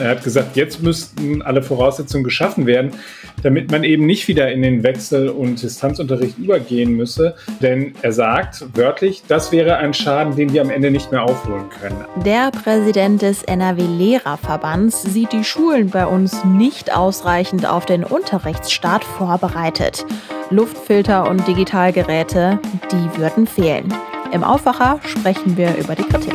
Er hat gesagt, jetzt müssten alle Voraussetzungen geschaffen werden, damit man eben nicht wieder in den Wechsel- und Distanzunterricht übergehen müsse. Denn er sagt wörtlich, das wäre ein Schaden, den wir am Ende nicht mehr aufholen können. Der Präsident des NRW-Lehrerverbands sieht die Schulen bei uns nicht ausreichend auf den Unterrichtsstart vorbereitet. Luftfilter und Digitalgeräte, die würden fehlen. Im Aufwacher sprechen wir über die Kritik.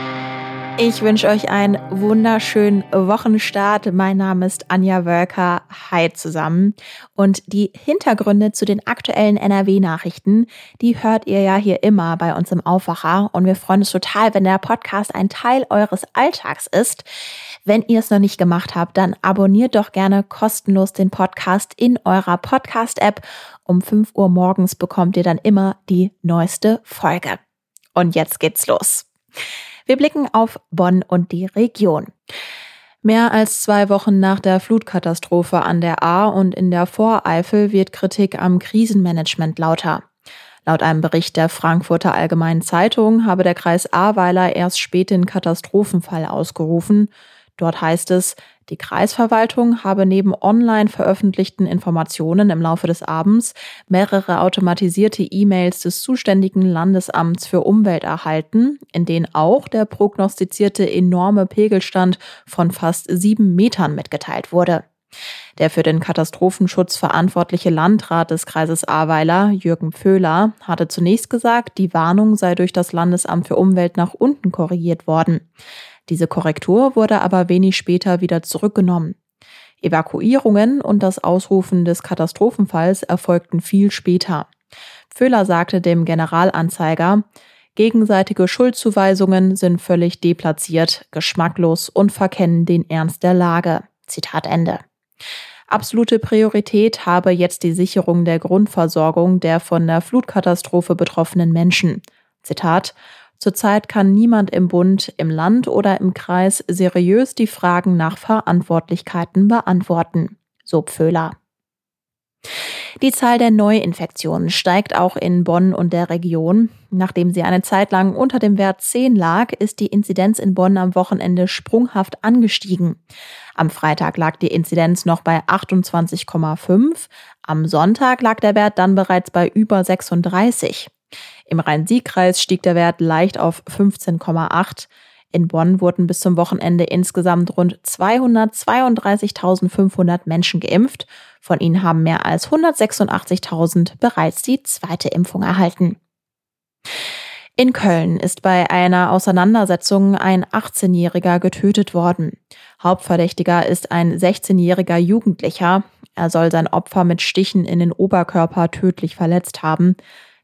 Ich wünsche euch einen wunderschönen Wochenstart. Mein Name ist Anja Wölker. Hi zusammen. Und die Hintergründe zu den aktuellen NRW-Nachrichten, die hört ihr ja hier immer bei uns im Aufwacher. Und wir freuen uns total, wenn der Podcast ein Teil eures Alltags ist. Wenn ihr es noch nicht gemacht habt, dann abonniert doch gerne kostenlos den Podcast in eurer Podcast-App. Um 5 Uhr morgens bekommt ihr dann immer die neueste Folge. Und jetzt geht's los. Wir blicken auf Bonn und die Region. Mehr als zwei Wochen nach der Flutkatastrophe an der A und in der Voreifel wird Kritik am Krisenmanagement lauter. Laut einem Bericht der Frankfurter Allgemeinen Zeitung habe der Kreis Ahrweiler erst spät den Katastrophenfall ausgerufen. Dort heißt es, die Kreisverwaltung habe neben online veröffentlichten Informationen im Laufe des Abends mehrere automatisierte E-Mails des zuständigen Landesamts für Umwelt erhalten, in denen auch der prognostizierte enorme Pegelstand von fast sieben Metern mitgeteilt wurde. Der für den Katastrophenschutz verantwortliche Landrat des Kreises Ahrweiler, Jürgen Pföhler, hatte zunächst gesagt, die Warnung sei durch das Landesamt für Umwelt nach unten korrigiert worden. Diese Korrektur wurde aber wenig später wieder zurückgenommen. Evakuierungen und das Ausrufen des Katastrophenfalls erfolgten viel später. Föhler sagte dem Generalanzeiger, gegenseitige Schuldzuweisungen sind völlig deplatziert, geschmacklos und verkennen den Ernst der Lage. Zitat Ende. Absolute Priorität habe jetzt die Sicherung der Grundversorgung der von der Flutkatastrophe betroffenen Menschen. Zitat Zurzeit kann niemand im Bund, im Land oder im Kreis seriös die Fragen nach Verantwortlichkeiten beantworten, so Pföhler. Die Zahl der Neuinfektionen steigt auch in Bonn und der Region. Nachdem sie eine Zeit lang unter dem Wert 10 lag, ist die Inzidenz in Bonn am Wochenende sprunghaft angestiegen. Am Freitag lag die Inzidenz noch bei 28,5, am Sonntag lag der Wert dann bereits bei über 36. Im Rhein-Sieg-Kreis stieg der Wert leicht auf 15,8. In Bonn wurden bis zum Wochenende insgesamt rund 232.500 Menschen geimpft. Von ihnen haben mehr als 186.000 bereits die zweite Impfung erhalten. In Köln ist bei einer Auseinandersetzung ein 18-Jähriger getötet worden. Hauptverdächtiger ist ein 16-jähriger Jugendlicher. Er soll sein Opfer mit Stichen in den Oberkörper tödlich verletzt haben.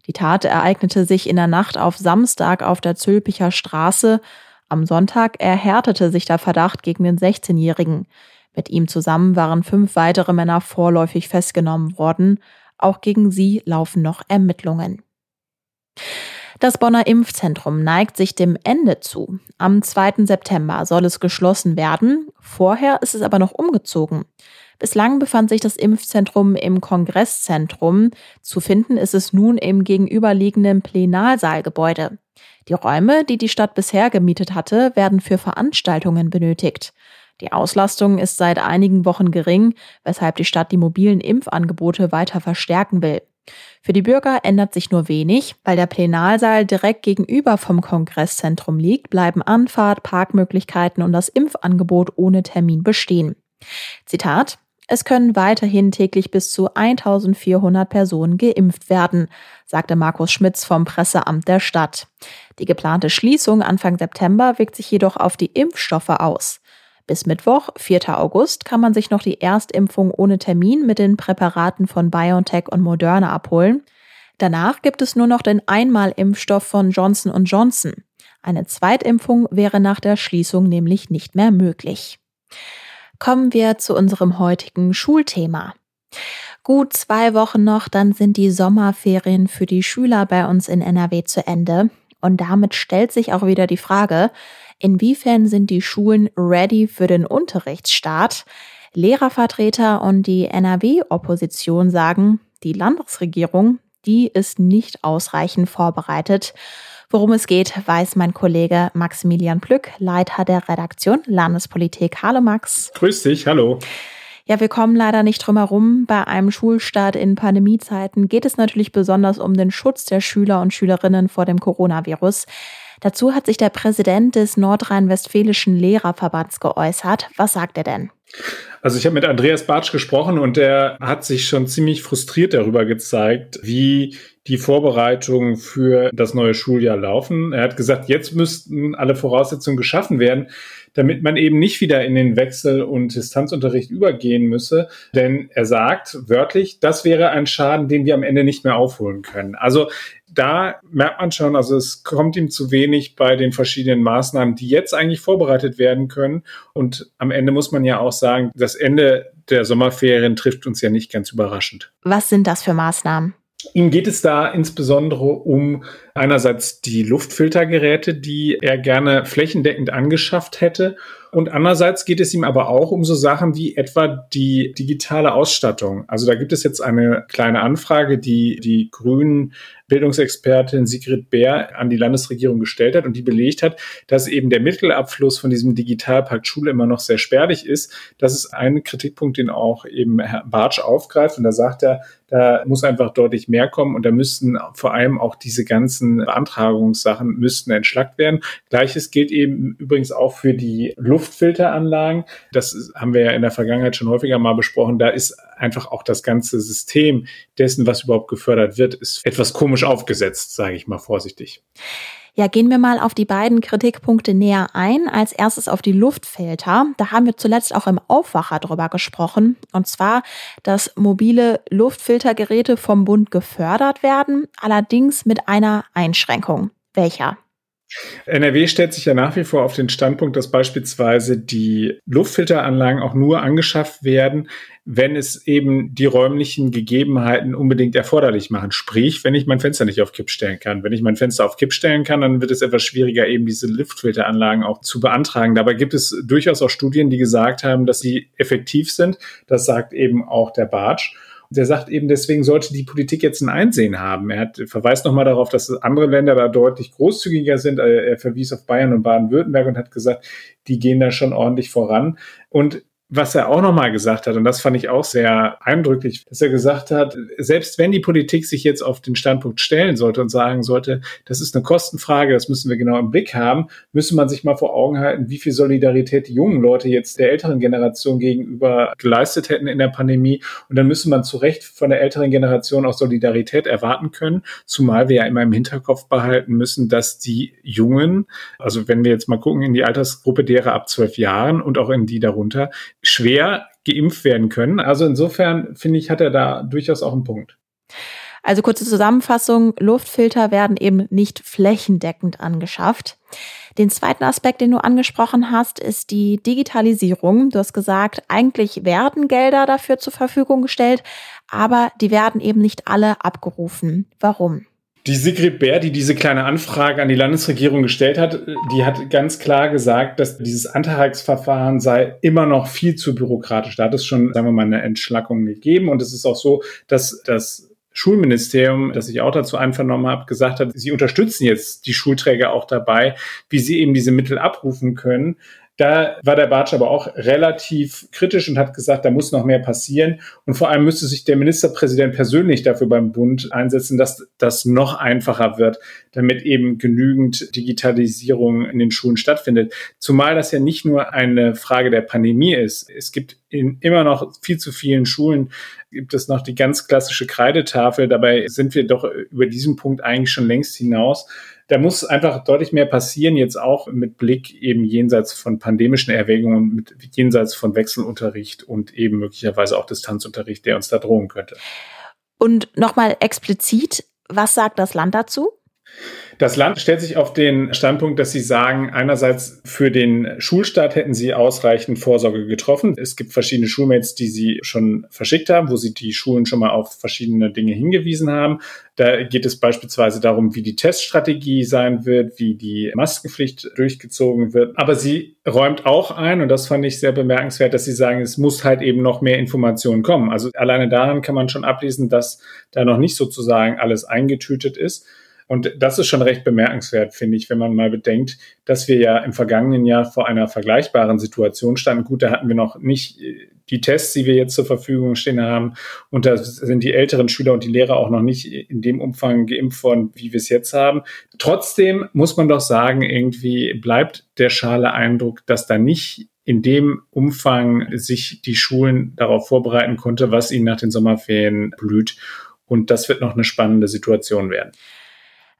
Die Tat ereignete sich in der Nacht auf Samstag auf der Zülpicher Straße. Am Sonntag erhärtete sich der Verdacht gegen den 16-Jährigen. Mit ihm zusammen waren fünf weitere Männer vorläufig festgenommen worden. Auch gegen sie laufen noch Ermittlungen. Das Bonner Impfzentrum neigt sich dem Ende zu. Am 2. September soll es geschlossen werden. Vorher ist es aber noch umgezogen. Bislang befand sich das Impfzentrum im Kongresszentrum. Zu finden ist es nun im gegenüberliegenden Plenalsaalgebäude. Die Räume, die die Stadt bisher gemietet hatte, werden für Veranstaltungen benötigt. Die Auslastung ist seit einigen Wochen gering, weshalb die Stadt die mobilen Impfangebote weiter verstärken will. Für die Bürger ändert sich nur wenig, weil der Plenarsaal direkt gegenüber vom Kongresszentrum liegt, bleiben Anfahrt, Parkmöglichkeiten und das Impfangebot ohne Termin bestehen. Zitat es können weiterhin täglich bis zu 1400 Personen geimpft werden, sagte Markus Schmitz vom Presseamt der Stadt. Die geplante Schließung Anfang September wirkt sich jedoch auf die Impfstoffe aus. Bis Mittwoch, 4. August, kann man sich noch die Erstimpfung ohne Termin mit den Präparaten von BioNTech und Moderna abholen. Danach gibt es nur noch den Einmalimpfstoff von Johnson Johnson. Eine Zweitimpfung wäre nach der Schließung nämlich nicht mehr möglich kommen wir zu unserem heutigen Schulthema. Gut zwei Wochen noch, dann sind die Sommerferien für die Schüler bei uns in NRW zu Ende. Und damit stellt sich auch wieder die Frage, inwiefern sind die Schulen ready für den Unterrichtsstart? Lehrervertreter und die NRW-Opposition sagen, die Landesregierung, die ist nicht ausreichend vorbereitet. Worum es geht, weiß mein Kollege Maximilian Plück, Leiter der Redaktion Landespolitik. Hallo Max. Grüß dich, hallo. Ja, wir kommen leider nicht drum herum. Bei einem Schulstart in Pandemiezeiten geht es natürlich besonders um den Schutz der Schüler und Schülerinnen vor dem Coronavirus. Dazu hat sich der Präsident des Nordrhein-Westfälischen Lehrerverbands geäußert. Was sagt er denn? Also ich habe mit Andreas Bartsch gesprochen und der hat sich schon ziemlich frustriert darüber gezeigt, wie die Vorbereitungen für das neue Schuljahr laufen. Er hat gesagt, jetzt müssten alle Voraussetzungen geschaffen werden, damit man eben nicht wieder in den Wechsel- und Distanzunterricht übergehen müsse. Denn er sagt wörtlich, das wäre ein Schaden, den wir am Ende nicht mehr aufholen können. Also da merkt man schon, also es kommt ihm zu wenig bei den verschiedenen Maßnahmen, die jetzt eigentlich vorbereitet werden können. Und am Ende muss man ja auch sagen, das Ende der Sommerferien trifft uns ja nicht ganz überraschend. Was sind das für Maßnahmen? Ihm geht es da insbesondere um einerseits die Luftfiltergeräte, die er gerne flächendeckend angeschafft hätte. Und andererseits geht es ihm aber auch um so Sachen wie etwa die digitale Ausstattung. Also da gibt es jetzt eine kleine Anfrage, die die Grünen Bildungsexpertin Sigrid Bär an die Landesregierung gestellt hat und die belegt hat, dass eben der Mittelabfluss von diesem Digitalpakt Schule immer noch sehr spärlich ist. Das ist ein Kritikpunkt, den auch eben Herr Bartsch aufgreift. Und da sagt er, da muss einfach deutlich mehr kommen und da müssten vor allem auch diese ganzen Beantragungssachen müssten entschlackt werden. Gleiches gilt eben übrigens auch für die Luftfilteranlagen. Das haben wir ja in der Vergangenheit schon häufiger mal besprochen. Da ist einfach auch das ganze System dessen, was überhaupt gefördert wird, ist etwas komisch aufgesetzt, sage ich mal vorsichtig. Ja, gehen wir mal auf die beiden Kritikpunkte näher ein. Als erstes auf die Luftfilter. Da haben wir zuletzt auch im Aufwacher drüber gesprochen. Und zwar, dass mobile Luftfiltergeräte vom Bund gefördert werden, allerdings mit einer Einschränkung. Welcher? NRW stellt sich ja nach wie vor auf den Standpunkt, dass beispielsweise die Luftfilteranlagen auch nur angeschafft werden, wenn es eben die räumlichen Gegebenheiten unbedingt erforderlich machen. Sprich, wenn ich mein Fenster nicht auf Kipp stellen kann. Wenn ich mein Fenster auf Kipp stellen kann, dann wird es etwas schwieriger, eben diese Luftfilteranlagen auch zu beantragen. Dabei gibt es durchaus auch Studien, die gesagt haben, dass sie effektiv sind. Das sagt eben auch der Bartsch der sagt eben, deswegen sollte die Politik jetzt ein Einsehen haben. Er hat, verweist nochmal darauf, dass andere Länder da deutlich großzügiger sind. Er verwies auf Bayern und Baden-Württemberg und hat gesagt, die gehen da schon ordentlich voran. Und was er auch nochmal gesagt hat, und das fand ich auch sehr eindrücklich, dass er gesagt hat, selbst wenn die Politik sich jetzt auf den Standpunkt stellen sollte und sagen sollte, das ist eine Kostenfrage, das müssen wir genau im Blick haben, müsste man sich mal vor Augen halten, wie viel Solidarität die jungen Leute jetzt der älteren Generation gegenüber geleistet hätten in der Pandemie. Und dann müsste man zu Recht von der älteren Generation auch Solidarität erwarten können, zumal wir ja immer im Hinterkopf behalten müssen, dass die Jungen, also wenn wir jetzt mal gucken in die Altersgruppe derer ab zwölf Jahren und auch in die darunter, schwer geimpft werden können. Also insofern finde ich, hat er da durchaus auch einen Punkt. Also kurze Zusammenfassung, Luftfilter werden eben nicht flächendeckend angeschafft. Den zweiten Aspekt, den du angesprochen hast, ist die Digitalisierung. Du hast gesagt, eigentlich werden Gelder dafür zur Verfügung gestellt, aber die werden eben nicht alle abgerufen. Warum? Die Sigrid Bär, die diese kleine Anfrage an die Landesregierung gestellt hat, die hat ganz klar gesagt, dass dieses Antragsverfahren sei immer noch viel zu bürokratisch. Da hat es schon, sagen wir mal, eine Entschlackung gegeben. Und es ist auch so, dass das Schulministerium, das ich auch dazu einvernommen habe, gesagt hat, sie unterstützen jetzt die Schulträger auch dabei, wie sie eben diese Mittel abrufen können. Da war der Bartsch aber auch relativ kritisch und hat gesagt, da muss noch mehr passieren. Und vor allem müsste sich der Ministerpräsident persönlich dafür beim Bund einsetzen, dass das noch einfacher wird, damit eben genügend Digitalisierung in den Schulen stattfindet. Zumal das ja nicht nur eine Frage der Pandemie ist. Es gibt in immer noch viel zu vielen Schulen gibt es noch die ganz klassische Kreidetafel. Dabei sind wir doch über diesen Punkt eigentlich schon längst hinaus da muss einfach deutlich mehr passieren, jetzt auch mit Blick eben jenseits von pandemischen Erwägungen, mit jenseits von Wechselunterricht und eben möglicherweise auch Distanzunterricht, der uns da drohen könnte. Und nochmal explizit, was sagt das Land dazu? Das Land stellt sich auf den Standpunkt, dass sie sagen, einerseits für den Schulstart hätten sie ausreichend Vorsorge getroffen. Es gibt verschiedene Schulmates, die sie schon verschickt haben, wo sie die Schulen schon mal auf verschiedene Dinge hingewiesen haben. Da geht es beispielsweise darum, wie die Teststrategie sein wird, wie die Maskenpflicht durchgezogen wird. Aber sie räumt auch ein, und das fand ich sehr bemerkenswert, dass sie sagen, es muss halt eben noch mehr Informationen kommen. Also alleine daran kann man schon ablesen, dass da noch nicht sozusagen alles eingetütet ist. Und das ist schon recht bemerkenswert, finde ich, wenn man mal bedenkt, dass wir ja im vergangenen Jahr vor einer vergleichbaren Situation standen. Gut, da hatten wir noch nicht äh, die Tests, die wir jetzt zur Verfügung stehen haben. Und da sind die älteren Schüler und die Lehrer auch noch nicht in dem Umfang geimpft worden, wie wir es jetzt haben. Trotzdem muss man doch sagen, irgendwie bleibt der schale Eindruck, dass da nicht in dem Umfang sich die Schulen darauf vorbereiten konnte, was ihnen nach den Sommerferien blüht. Und das wird noch eine spannende Situation werden.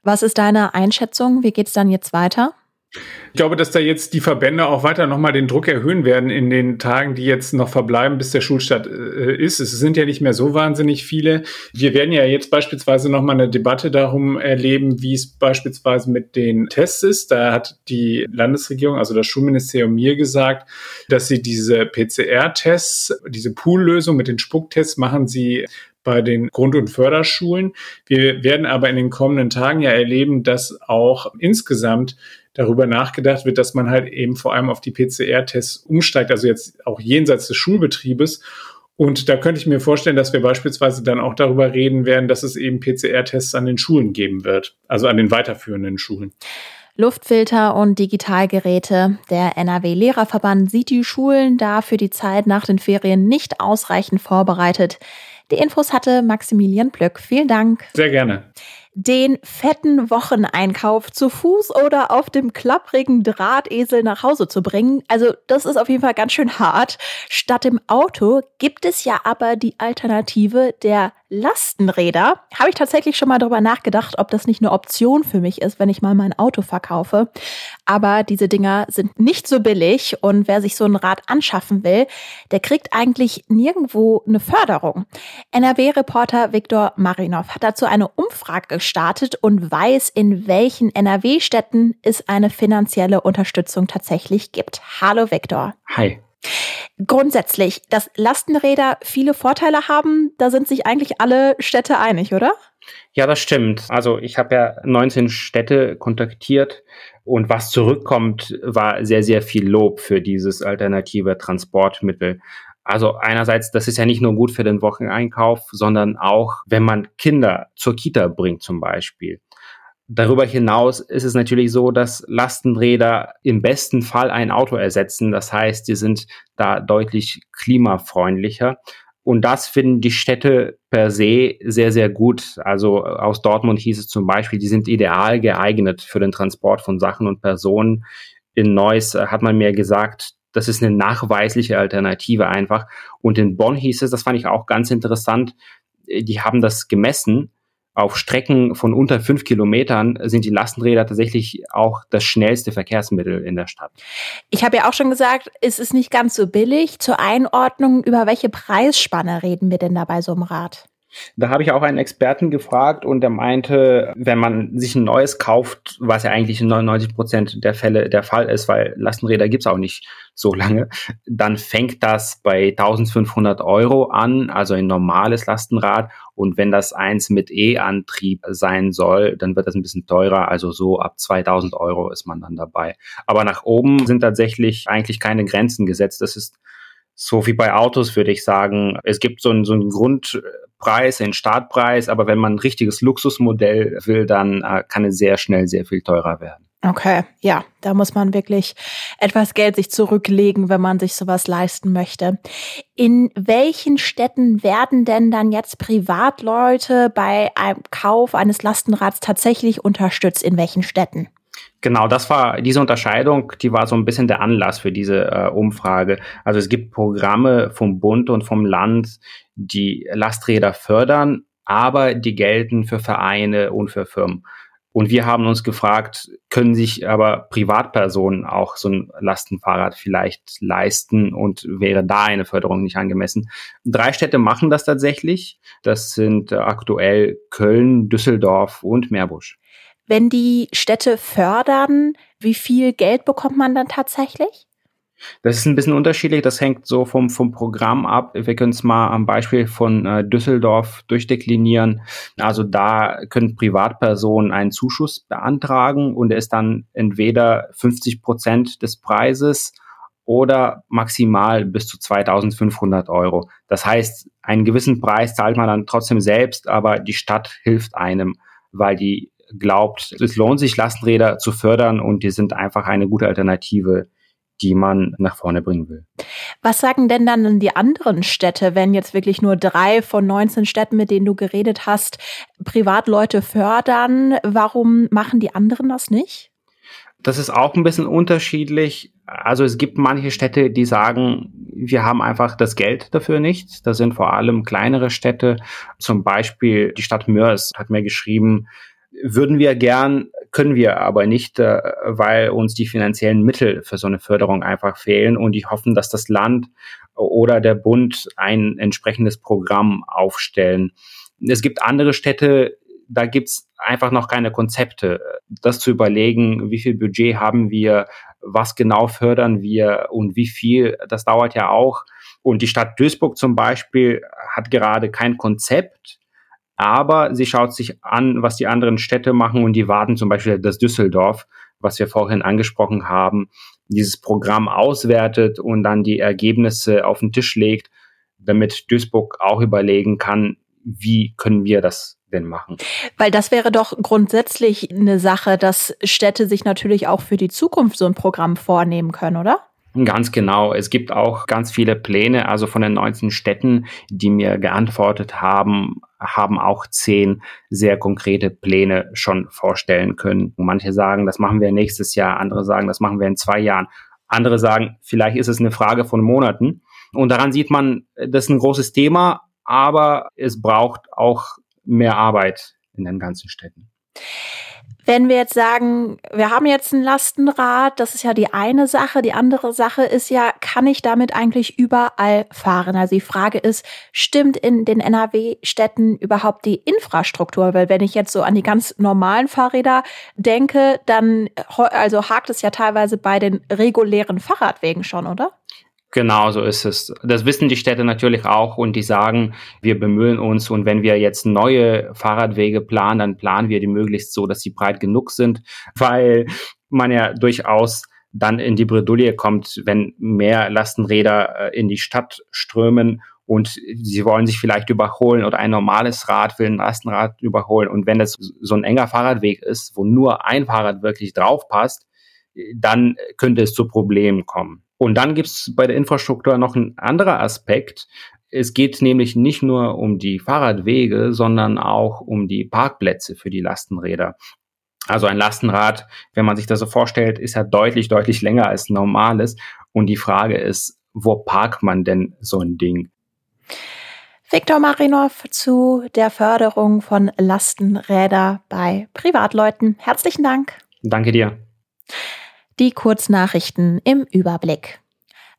Was ist deine Einschätzung? Wie geht es dann jetzt weiter? Ich glaube, dass da jetzt die Verbände auch weiter nochmal den Druck erhöhen werden in den Tagen, die jetzt noch verbleiben, bis der Schulstart äh, ist. Es sind ja nicht mehr so wahnsinnig viele. Wir werden ja jetzt beispielsweise nochmal eine Debatte darum erleben, wie es beispielsweise mit den Tests ist. Da hat die Landesregierung, also das Schulministerium mir gesagt, dass sie diese PCR-Tests, diese Poollösung mit den Spucktests machen sie bei den Grund- und Förderschulen. Wir werden aber in den kommenden Tagen ja erleben, dass auch insgesamt darüber nachgedacht wird, dass man halt eben vor allem auf die PCR-Tests umsteigt, also jetzt auch jenseits des Schulbetriebes. Und da könnte ich mir vorstellen, dass wir beispielsweise dann auch darüber reden werden, dass es eben PCR-Tests an den Schulen geben wird, also an den weiterführenden Schulen. Luftfilter und Digitalgeräte. Der NRW-Lehrerverband sieht die Schulen da für die Zeit nach den Ferien nicht ausreichend vorbereitet. Die Infos hatte Maximilian Plöck. Vielen Dank. Sehr gerne den fetten Wocheneinkauf zu Fuß oder auf dem klapprigen Drahtesel nach Hause zu bringen. Also das ist auf jeden Fall ganz schön hart. Statt dem Auto gibt es ja aber die Alternative der Lastenräder. Habe ich tatsächlich schon mal darüber nachgedacht, ob das nicht eine Option für mich ist, wenn ich mal mein Auto verkaufe. Aber diese Dinger sind nicht so billig und wer sich so ein Rad anschaffen will, der kriegt eigentlich nirgendwo eine Förderung. NRW-Reporter Viktor Marinov hat dazu eine Umfrage gestartet und weiß, in welchen NRW-Städten es eine finanzielle Unterstützung tatsächlich gibt. Hallo Viktor. Hi. Grundsätzlich, dass Lastenräder viele Vorteile haben, da sind sich eigentlich alle Städte einig, oder? Ja, das stimmt. Also ich habe ja 19 Städte kontaktiert und was zurückkommt, war sehr, sehr viel Lob für dieses alternative Transportmittel. Also einerseits, das ist ja nicht nur gut für den Wocheneinkauf, sondern auch, wenn man Kinder zur Kita bringt zum Beispiel. Darüber hinaus ist es natürlich so, dass Lastenräder im besten Fall ein Auto ersetzen. Das heißt, die sind da deutlich klimafreundlicher. Und das finden die Städte per se sehr, sehr gut. Also aus Dortmund hieß es zum Beispiel, die sind ideal geeignet für den Transport von Sachen und Personen. In Neuss hat man mir gesagt, das ist eine nachweisliche Alternative einfach. Und in Bonn hieß es, das fand ich auch ganz interessant, die haben das gemessen auf Strecken von unter fünf Kilometern sind die Lastenräder tatsächlich auch das schnellste Verkehrsmittel in der Stadt. Ich habe ja auch schon gesagt, es ist nicht ganz so billig. Zur Einordnung, über welche Preisspanne reden wir denn da bei so einem Rad? Da habe ich auch einen Experten gefragt und der meinte, wenn man sich ein neues kauft, was ja eigentlich in 99 Prozent der Fälle der Fall ist, weil Lastenräder gibt's auch nicht so lange, dann fängt das bei 1500 Euro an, also ein normales Lastenrad. Und wenn das eins mit E-Antrieb sein soll, dann wird das ein bisschen teurer, also so ab 2000 Euro ist man dann dabei. Aber nach oben sind tatsächlich eigentlich keine Grenzen gesetzt. Das ist so wie bei Autos würde ich sagen, es gibt so einen, so einen Grundpreis, einen Startpreis, aber wenn man ein richtiges Luxusmodell will, dann äh, kann es sehr schnell sehr viel teurer werden. Okay, ja, da muss man wirklich etwas Geld sich zurücklegen, wenn man sich sowas leisten möchte. In welchen Städten werden denn dann jetzt Privatleute bei einem Kauf eines Lastenrads tatsächlich unterstützt? In welchen Städten? Genau, das war diese Unterscheidung, die war so ein bisschen der Anlass für diese äh, Umfrage. Also es gibt Programme vom Bund und vom Land, die Lasträder fördern, aber die gelten für Vereine und für Firmen. Und wir haben uns gefragt, können sich aber Privatpersonen auch so ein Lastenfahrrad vielleicht leisten und wäre da eine Förderung nicht angemessen? Drei Städte machen das tatsächlich. Das sind aktuell Köln, Düsseldorf und Meerbusch. Wenn die Städte fördern, wie viel Geld bekommt man dann tatsächlich? Das ist ein bisschen unterschiedlich. Das hängt so vom, vom Programm ab. Wir können es mal am Beispiel von äh, Düsseldorf durchdeklinieren. Also da können Privatpersonen einen Zuschuss beantragen und er ist dann entweder 50 Prozent des Preises oder maximal bis zu 2500 Euro. Das heißt, einen gewissen Preis zahlt man dann trotzdem selbst, aber die Stadt hilft einem, weil die glaubt, es lohnt sich, Lastenräder zu fördern und die sind einfach eine gute Alternative die man nach vorne bringen will. Was sagen denn dann die anderen Städte, wenn jetzt wirklich nur drei von 19 Städten, mit denen du geredet hast, Privatleute fördern? Warum machen die anderen das nicht? Das ist auch ein bisschen unterschiedlich. Also es gibt manche Städte, die sagen, wir haben einfach das Geld dafür nicht. Das sind vor allem kleinere Städte. Zum Beispiel die Stadt Mörs hat mir geschrieben, würden wir gern, können wir aber nicht, äh, weil uns die finanziellen Mittel für so eine Förderung einfach fehlen und die hoffen, dass das Land oder der Bund ein entsprechendes Programm aufstellen. Es gibt andere Städte, da gibt's einfach noch keine Konzepte. Das zu überlegen, wie viel Budget haben wir, was genau fördern wir und wie viel, das dauert ja auch. Und die Stadt Duisburg zum Beispiel hat gerade kein Konzept aber sie schaut sich an, was die anderen Städte machen und die warten zum Beispiel das Düsseldorf, was wir vorhin angesprochen haben, dieses Programm auswertet und dann die Ergebnisse auf den Tisch legt, damit Duisburg auch überlegen kann, wie können wir das denn machen? Weil das wäre doch grundsätzlich eine Sache, dass Städte sich natürlich auch für die Zukunft so ein Programm vornehmen können, oder? Ganz genau. Es gibt auch ganz viele Pläne. Also von den 19 Städten, die mir geantwortet haben, haben auch zehn sehr konkrete Pläne schon vorstellen können. manche sagen, das machen wir nächstes Jahr. Andere sagen, das machen wir in zwei Jahren. Andere sagen, vielleicht ist es eine Frage von Monaten. Und daran sieht man, das ist ein großes Thema, aber es braucht auch mehr Arbeit in den ganzen Städten. Wenn wir jetzt sagen, wir haben jetzt ein Lastenrad, das ist ja die eine Sache. Die andere Sache ist ja, kann ich damit eigentlich überall fahren? Also die Frage ist, stimmt in den NRW-Städten überhaupt die Infrastruktur? Weil wenn ich jetzt so an die ganz normalen Fahrräder denke, dann also hakt es ja teilweise bei den regulären Fahrradwegen schon, oder? Genau so ist es. Das wissen die Städte natürlich auch und die sagen, wir bemühen uns und wenn wir jetzt neue Fahrradwege planen, dann planen wir die möglichst so, dass sie breit genug sind, weil man ja durchaus dann in die Bredouille kommt, wenn mehr Lastenräder äh, in die Stadt strömen und sie wollen sich vielleicht überholen oder ein normales Rad will ein Lastenrad überholen. Und wenn das so ein enger Fahrradweg ist, wo nur ein Fahrrad wirklich drauf passt, dann könnte es zu Problemen kommen. Und dann gibt es bei der Infrastruktur noch ein anderer Aspekt. Es geht nämlich nicht nur um die Fahrradwege, sondern auch um die Parkplätze für die Lastenräder. Also ein Lastenrad, wenn man sich das so vorstellt, ist ja deutlich, deutlich länger als normales. Und die Frage ist, wo parkt man denn so ein Ding? Viktor Marinov zu der Förderung von Lastenräder bei Privatleuten. Herzlichen Dank. Danke dir. Die Kurznachrichten im Überblick.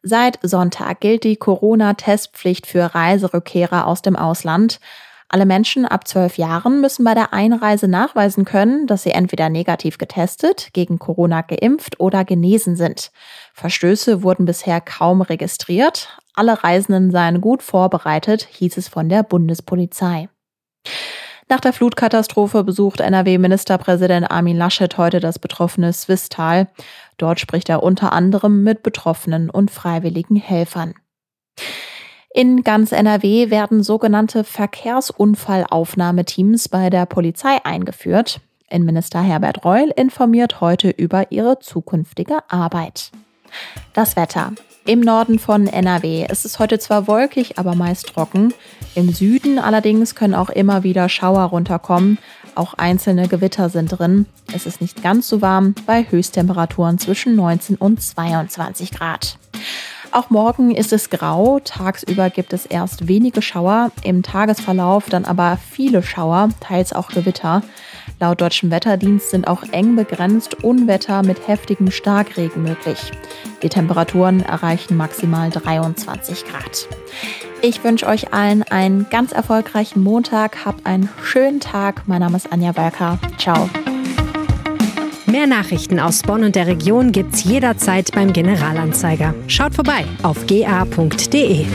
Seit Sonntag gilt die Corona-Testpflicht für Reiserückkehrer aus dem Ausland. Alle Menschen ab zwölf Jahren müssen bei der Einreise nachweisen können, dass sie entweder negativ getestet, gegen Corona geimpft oder genesen sind. Verstöße wurden bisher kaum registriert. Alle Reisenden seien gut vorbereitet, hieß es von der Bundespolizei. Nach der Flutkatastrophe besucht NRW-Ministerpräsident Armin Laschet heute das betroffene Swisttal. Dort spricht er unter anderem mit Betroffenen und freiwilligen Helfern. In ganz NRW werden sogenannte Verkehrsunfallaufnahmeteams bei der Polizei eingeführt. Innenminister Herbert Reul informiert heute über ihre zukünftige Arbeit. Das Wetter. Im Norden von NRW ist es heute zwar wolkig, aber meist trocken. Im Süden allerdings können auch immer wieder Schauer runterkommen. Auch einzelne Gewitter sind drin. Es ist nicht ganz so warm bei Höchsttemperaturen zwischen 19 und 22 Grad. Auch morgen ist es grau. Tagsüber gibt es erst wenige Schauer, im Tagesverlauf dann aber viele Schauer, teils auch Gewitter. Laut deutschem Wetterdienst sind auch eng begrenzt Unwetter mit heftigem Starkregen möglich. Die Temperaturen erreichen maximal 23 Grad. Ich wünsche euch allen einen ganz erfolgreichen Montag. Habt einen schönen Tag. Mein Name ist Anja Werker. Ciao. Mehr Nachrichten aus Bonn und der Region gibt's jederzeit beim Generalanzeiger. Schaut vorbei auf ga.de.